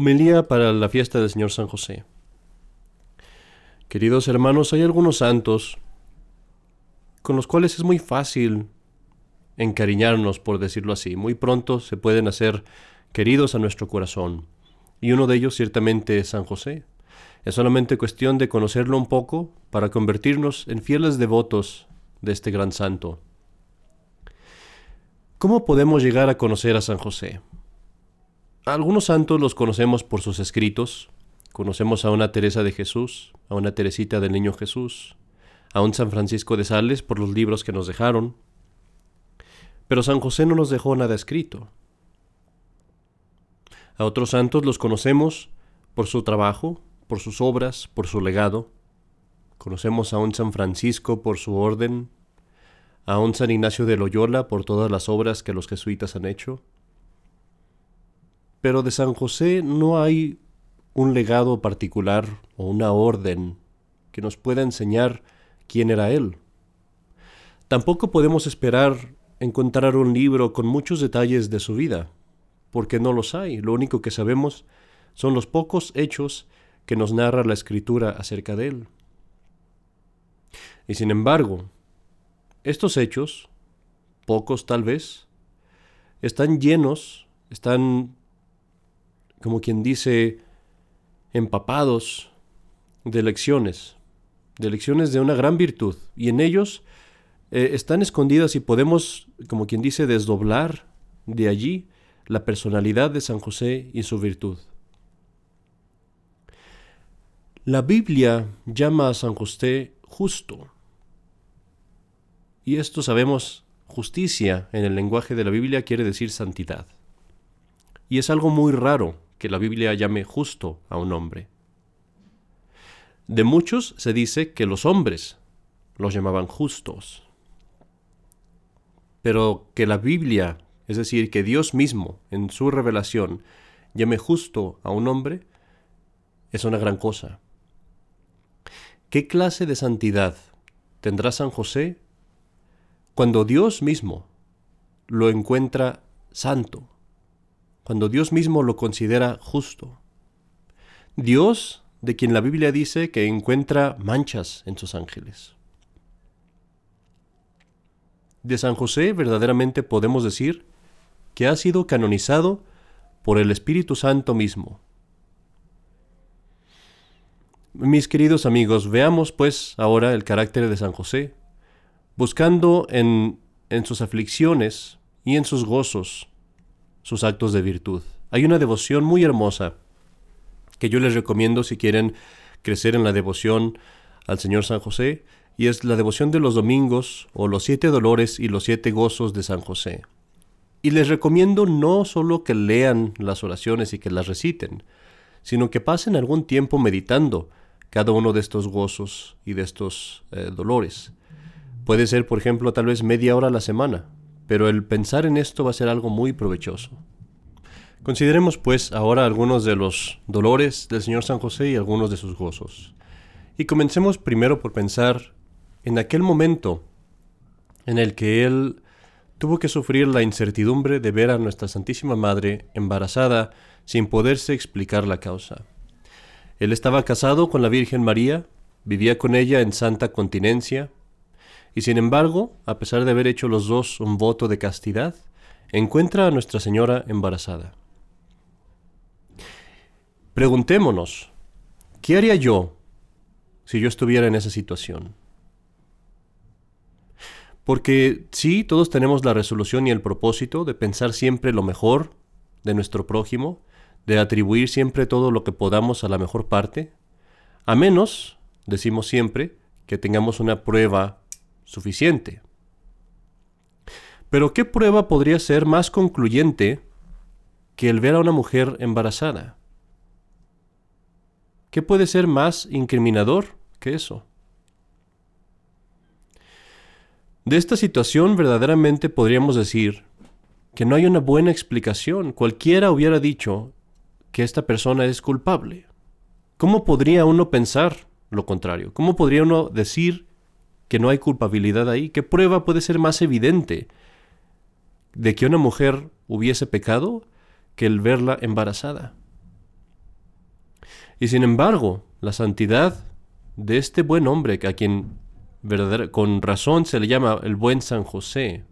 Homilía para la fiesta del Señor San José. Queridos hermanos, hay algunos santos con los cuales es muy fácil encariñarnos, por decirlo así. Muy pronto se pueden hacer queridos a nuestro corazón. Y uno de ellos ciertamente es San José. Es solamente cuestión de conocerlo un poco para convertirnos en fieles devotos de este gran santo. ¿Cómo podemos llegar a conocer a San José? Algunos santos los conocemos por sus escritos. Conocemos a una Teresa de Jesús, a una Teresita del Niño Jesús, a un San Francisco de Sales por los libros que nos dejaron. Pero San José no nos dejó nada escrito. A otros santos los conocemos por su trabajo, por sus obras, por su legado. Conocemos a un San Francisco por su orden, a un San Ignacio de Loyola por todas las obras que los jesuitas han hecho, pero de San José no hay un legado particular o una orden que nos pueda enseñar quién era él. Tampoco podemos esperar encontrar un libro con muchos detalles de su vida, porque no los hay. Lo único que sabemos son los pocos hechos que nos narra la escritura acerca de él. Y sin embargo, estos hechos, pocos tal vez, están llenos, están como quien dice, empapados de lecciones, de lecciones de una gran virtud, y en ellos eh, están escondidas y podemos, como quien dice, desdoblar de allí la personalidad de San José y su virtud. La Biblia llama a San José justo. Y esto sabemos, justicia en el lenguaje de la Biblia quiere decir santidad. Y es algo muy raro que la Biblia llame justo a un hombre. De muchos se dice que los hombres los llamaban justos. Pero que la Biblia, es decir, que Dios mismo en su revelación llame justo a un hombre, es una gran cosa. ¿Qué clase de santidad tendrá San José cuando Dios mismo lo encuentra santo? Cuando Dios mismo lo considera justo. Dios, de quien la Biblia dice que encuentra manchas en sus ángeles. De San José verdaderamente podemos decir que ha sido canonizado por el Espíritu Santo mismo. Mis queridos amigos, veamos pues ahora el carácter de San José, buscando en, en sus aflicciones y en sus gozos sus actos de virtud. Hay una devoción muy hermosa que yo les recomiendo si quieren crecer en la devoción al Señor San José, y es la devoción de los domingos o los siete dolores y los siete gozos de San José. Y les recomiendo no solo que lean las oraciones y que las reciten, sino que pasen algún tiempo meditando cada uno de estos gozos y de estos eh, dolores. Puede ser, por ejemplo, tal vez media hora a la semana, pero el pensar en esto va a ser algo muy provechoso. Consideremos pues ahora algunos de los dolores del Señor San José y algunos de sus gozos. Y comencemos primero por pensar en aquel momento en el que él tuvo que sufrir la incertidumbre de ver a nuestra Santísima Madre embarazada sin poderse explicar la causa. Él estaba casado con la Virgen María, vivía con ella en santa continencia, y sin embargo, a pesar de haber hecho los dos un voto de castidad, encuentra a Nuestra Señora embarazada. Preguntémonos, ¿qué haría yo si yo estuviera en esa situación? Porque sí, todos tenemos la resolución y el propósito de pensar siempre lo mejor de nuestro prójimo, de atribuir siempre todo lo que podamos a la mejor parte, a menos, decimos siempre, que tengamos una prueba suficiente. Pero ¿qué prueba podría ser más concluyente que el ver a una mujer embarazada? ¿Qué puede ser más incriminador que eso? De esta situación verdaderamente podríamos decir que no hay una buena explicación. Cualquiera hubiera dicho que esta persona es culpable. ¿Cómo podría uno pensar lo contrario? ¿Cómo podría uno decir que no hay culpabilidad ahí? ¿Qué prueba puede ser más evidente de que una mujer hubiese pecado que el verla embarazada? Y sin embargo, la santidad de este buen hombre, a quien con razón se le llama el buen San José,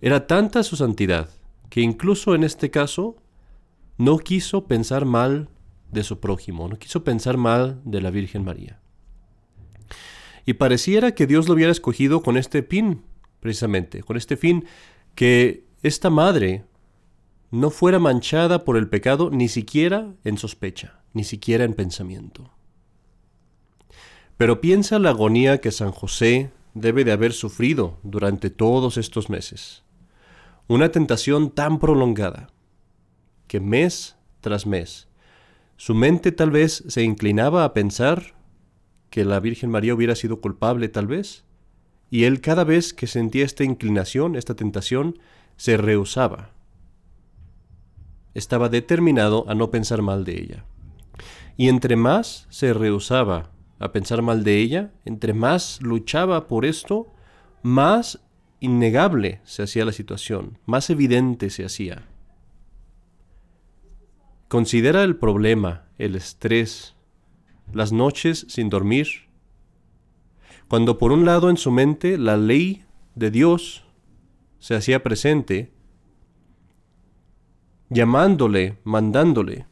era tanta su santidad que incluso en este caso no quiso pensar mal de su prójimo, no quiso pensar mal de la Virgen María. Y pareciera que Dios lo hubiera escogido con este fin, precisamente, con este fin que esta madre no fuera manchada por el pecado ni siquiera en sospecha, ni siquiera en pensamiento. Pero piensa la agonía que San José debe de haber sufrido durante todos estos meses. Una tentación tan prolongada, que mes tras mes, su mente tal vez se inclinaba a pensar que la Virgen María hubiera sido culpable tal vez, y él cada vez que sentía esta inclinación, esta tentación, se rehusaba. Estaba determinado a no pensar mal de ella. Y entre más se rehusaba a pensar mal de ella, entre más luchaba por esto, más innegable se hacía la situación, más evidente se hacía. Considera el problema, el estrés, las noches sin dormir, cuando por un lado en su mente la ley de Dios se hacía presente, llamándole, mandándole,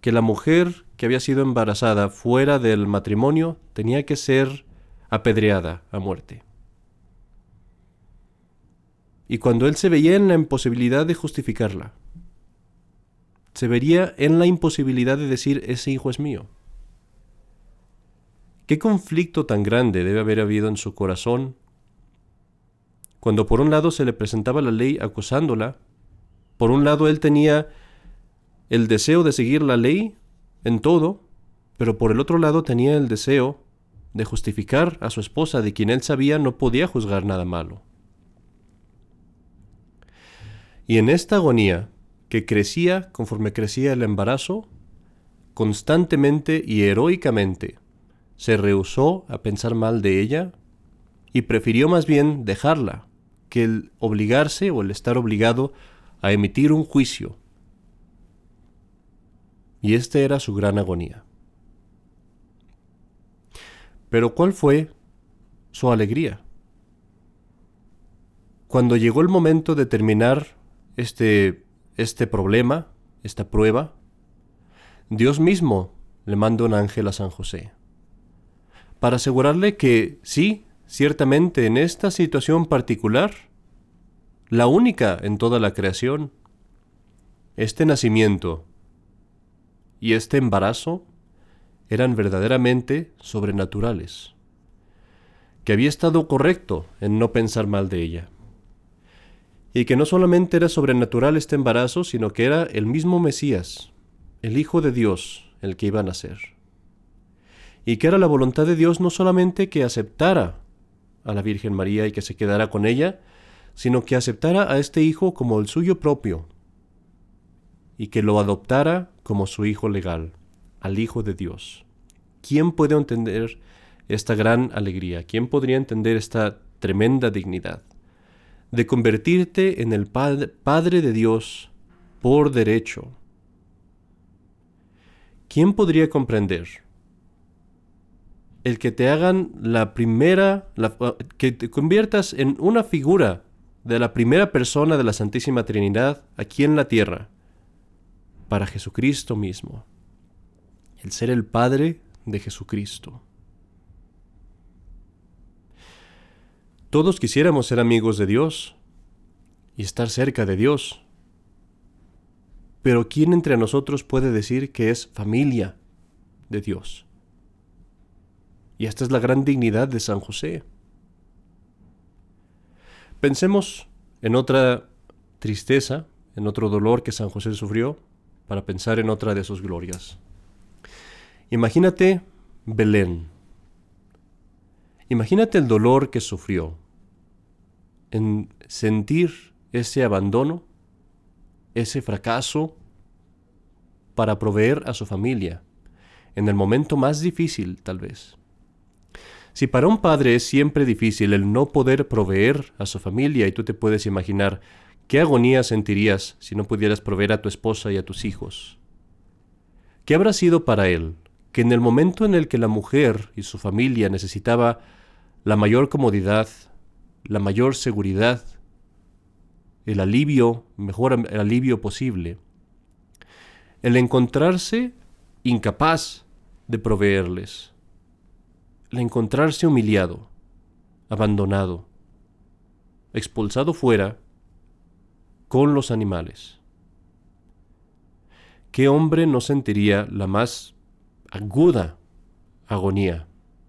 que la mujer que había sido embarazada fuera del matrimonio tenía que ser apedreada a muerte. Y cuando él se veía en la imposibilidad de justificarla, se vería en la imposibilidad de decir ese hijo es mío. ¿Qué conflicto tan grande debe haber habido en su corazón cuando por un lado se le presentaba la ley acusándola, por un lado él tenía el deseo de seguir la ley en todo, pero por el otro lado tenía el deseo de justificar a su esposa, de quien él sabía no podía juzgar nada malo. Y en esta agonía, que crecía conforme crecía el embarazo, constantemente y heroicamente se rehusó a pensar mal de ella y prefirió más bien dejarla que el obligarse o el estar obligado a emitir un juicio. Y esta era su gran agonía. Pero ¿cuál fue su alegría? Cuando llegó el momento de terminar este, este problema, esta prueba, Dios mismo le manda un ángel a San José para asegurarle que sí, Ciertamente en esta situación particular, la única en toda la creación, este nacimiento y este embarazo eran verdaderamente sobrenaturales, que había estado correcto en no pensar mal de ella, y que no solamente era sobrenatural este embarazo, sino que era el mismo Mesías, el Hijo de Dios, el que iba a nacer, y que era la voluntad de Dios no solamente que aceptara a la Virgen María y que se quedara con ella, sino que aceptara a este hijo como el suyo propio y que lo adoptara como su hijo legal, al Hijo de Dios. ¿Quién puede entender esta gran alegría? ¿Quién podría entender esta tremenda dignidad? De convertirte en el Padre de Dios por derecho. ¿Quién podría comprender el que te hagan la primera, que te conviertas en una figura de la primera persona de la Santísima Trinidad aquí en la tierra, para Jesucristo mismo, el ser el Padre de Jesucristo. Todos quisiéramos ser amigos de Dios y estar cerca de Dios, pero ¿quién entre nosotros puede decir que es familia de Dios? Y esta es la gran dignidad de San José. Pensemos en otra tristeza, en otro dolor que San José sufrió, para pensar en otra de sus glorias. Imagínate Belén. Imagínate el dolor que sufrió en sentir ese abandono, ese fracaso para proveer a su familia, en el momento más difícil tal vez. Si para un padre es siempre difícil el no poder proveer a su familia y tú te puedes imaginar qué agonía sentirías si no pudieras proveer a tu esposa y a tus hijos, ¿Qué habrá sido para él que en el momento en el que la mujer y su familia necesitaba la mayor comodidad, la mayor seguridad, el alivio, mejor el alivio posible, el encontrarse incapaz de proveerles, el encontrarse humillado, abandonado, expulsado fuera con los animales. ¿Qué hombre no sentiría la más aguda agonía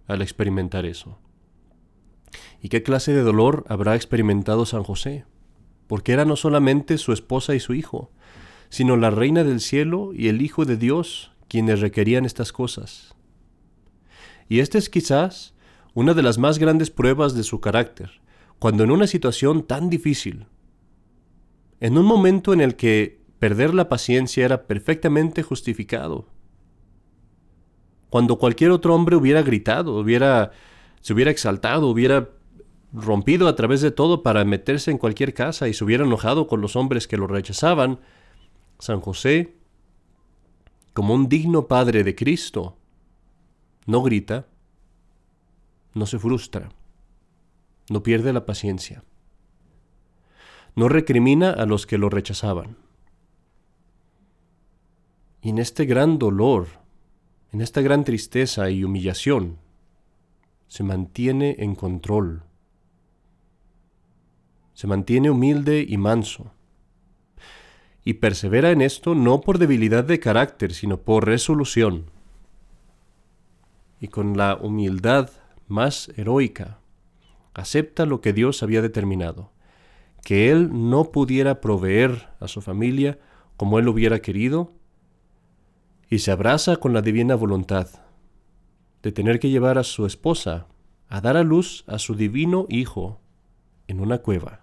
al experimentar eso? ¿Y qué clase de dolor habrá experimentado San José? Porque era no solamente su esposa y su hijo, sino la reina del cielo y el Hijo de Dios quienes requerían estas cosas. Y esta es quizás una de las más grandes pruebas de su carácter, cuando en una situación tan difícil, en un momento en el que perder la paciencia era perfectamente justificado, cuando cualquier otro hombre hubiera gritado, hubiera, se hubiera exaltado, hubiera rompido a través de todo para meterse en cualquier casa y se hubiera enojado con los hombres que lo rechazaban, San José, como un digno padre de Cristo, no grita, no se frustra, no pierde la paciencia, no recrimina a los que lo rechazaban. Y en este gran dolor, en esta gran tristeza y humillación, se mantiene en control, se mantiene humilde y manso y persevera en esto no por debilidad de carácter, sino por resolución. Y con la humildad más heroica, acepta lo que Dios había determinado, que Él no pudiera proveer a su familia como Él hubiera querido, y se abraza con la divina voluntad de tener que llevar a su esposa a dar a luz a su divino Hijo en una cueva,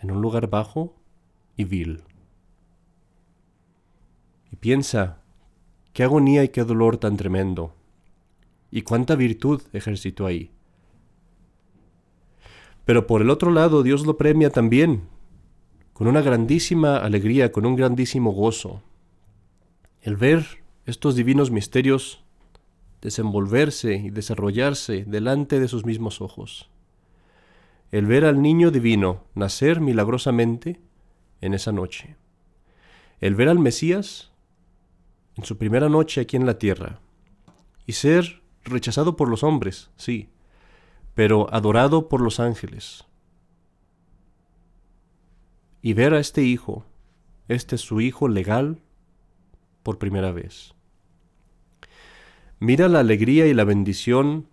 en un lugar bajo y vil. Y piensa, qué agonía y qué dolor tan tremendo, y cuánta virtud ejercitó ahí. Pero por el otro lado, Dios lo premia también, con una grandísima alegría, con un grandísimo gozo. El ver estos divinos misterios desenvolverse y desarrollarse delante de sus mismos ojos. El ver al niño divino nacer milagrosamente en esa noche. El ver al Mesías en su primera noche aquí en la tierra y ser rechazado por los hombres, sí, pero adorado por los ángeles. Y ver a este hijo, este es su hijo legal, por primera vez. Mira la alegría y la bendición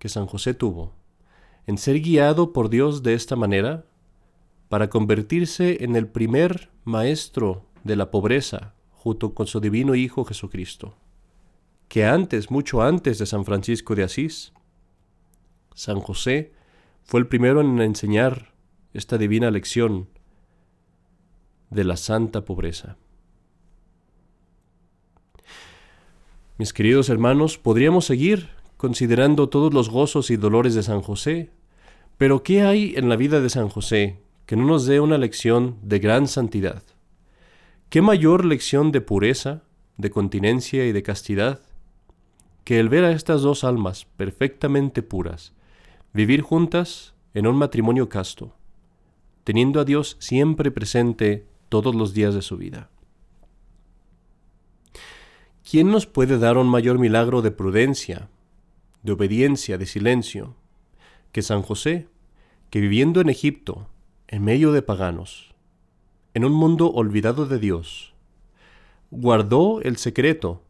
que San José tuvo en ser guiado por Dios de esta manera para convertirse en el primer maestro de la pobreza junto con su divino Hijo Jesucristo, que antes, mucho antes de San Francisco de Asís, San José fue el primero en enseñar esta divina lección de la santa pobreza. Mis queridos hermanos, podríamos seguir considerando todos los gozos y dolores de San José, pero ¿qué hay en la vida de San José que no nos dé una lección de gran santidad. ¿Qué mayor lección de pureza, de continencia y de castidad que el ver a estas dos almas perfectamente puras vivir juntas en un matrimonio casto, teniendo a Dios siempre presente todos los días de su vida? ¿Quién nos puede dar un mayor milagro de prudencia, de obediencia, de silencio, que San José, que viviendo en Egipto en medio de paganos, en un mundo olvidado de Dios, guardó el secreto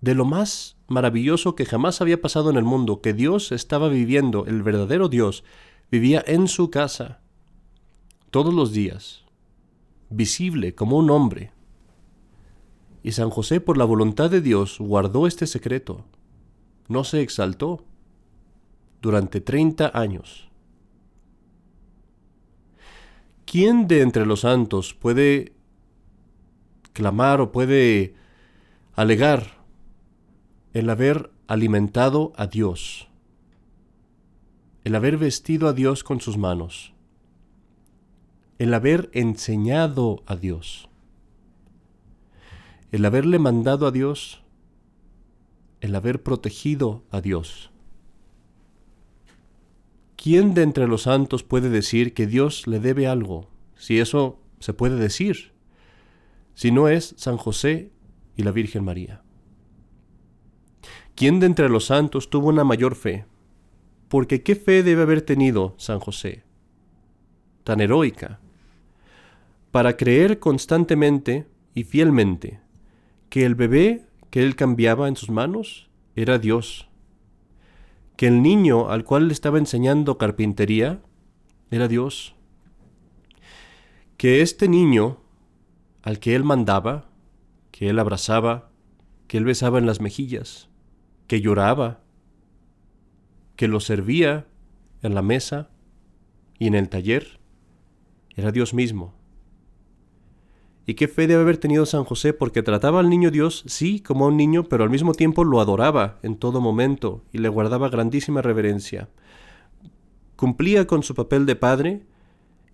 de lo más maravilloso que jamás había pasado en el mundo, que Dios estaba viviendo, el verdadero Dios, vivía en su casa, todos los días, visible como un hombre. Y San José, por la voluntad de Dios, guardó este secreto, no se exaltó durante treinta años. ¿Quién de entre los santos puede clamar o puede alegar el haber alimentado a Dios, el haber vestido a Dios con sus manos, el haber enseñado a Dios, el haberle mandado a Dios, el haber protegido a Dios. ¿Quién de entre los santos puede decir que Dios le debe algo, si eso se puede decir? Si no es San José y la Virgen María. ¿Quién de entre los santos tuvo una mayor fe? Porque ¿qué fe debe haber tenido San José? Tan heroica. Para creer constantemente y fielmente que el bebé que él cambiaba en sus manos era Dios, que el niño al cual le estaba enseñando carpintería era Dios, que este niño al que él mandaba, que él abrazaba, que él besaba en las mejillas, que lloraba, que lo servía en la mesa y en el taller, era Dios mismo. Y qué fe debe haber tenido San José porque trataba al niño Dios, sí, como a un niño, pero al mismo tiempo lo adoraba en todo momento y le guardaba grandísima reverencia. Cumplía con su papel de padre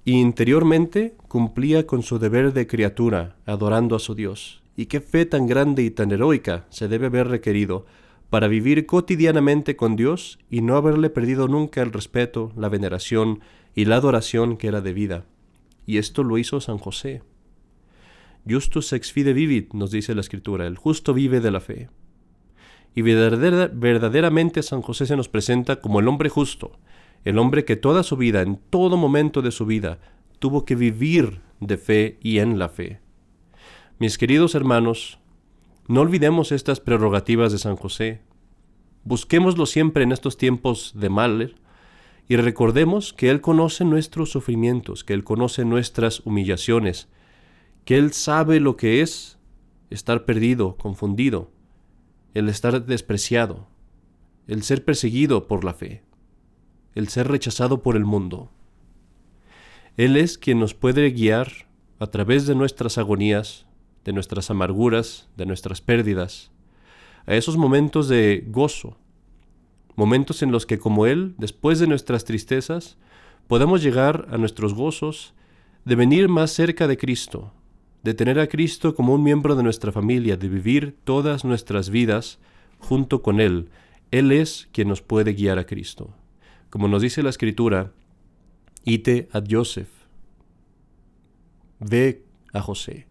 y interiormente cumplía con su deber de criatura, adorando a su Dios. Y qué fe tan grande y tan heroica se debe haber requerido para vivir cotidianamente con Dios y no haberle perdido nunca el respeto, la veneración y la adoración que era debida. Y esto lo hizo San José. Justus ex fide vivit, nos dice la Escritura, el justo vive de la fe. Y verdaderamente San José se nos presenta como el hombre justo, el hombre que toda su vida, en todo momento de su vida, tuvo que vivir de fe y en la fe. Mis queridos hermanos, no olvidemos estas prerrogativas de San José. Busquémoslo siempre en estos tiempos de mal y recordemos que Él conoce nuestros sufrimientos, que Él conoce nuestras humillaciones, que Él sabe lo que es estar perdido, confundido, el estar despreciado, el ser perseguido por la fe, el ser rechazado por el mundo. Él es quien nos puede guiar a través de nuestras agonías, de nuestras amarguras, de nuestras pérdidas, a esos momentos de gozo, momentos en los que como Él, después de nuestras tristezas, podemos llegar a nuestros gozos de venir más cerca de Cristo, de tener a Cristo como un miembro de nuestra familia, de vivir todas nuestras vidas junto con Él. Él es quien nos puede guiar a Cristo. Como nos dice la Escritura, ite a Joseph, ve a José.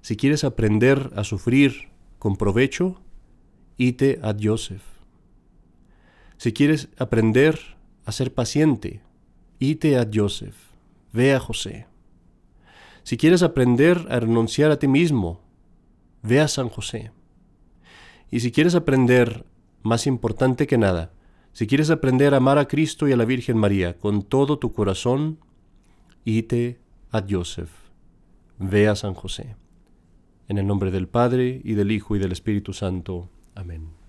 Si quieres aprender a sufrir con provecho, ite a Joseph. Si quieres aprender a ser paciente, ite a Joseph, ve a José. Si quieres aprender a renunciar a ti mismo, ve a San José. Y si quieres aprender, más importante que nada, si quieres aprender a amar a Cristo y a la Virgen María con todo tu corazón, ite a Joseph, ve a San José. En el nombre del Padre, y del Hijo, y del Espíritu Santo. Amén.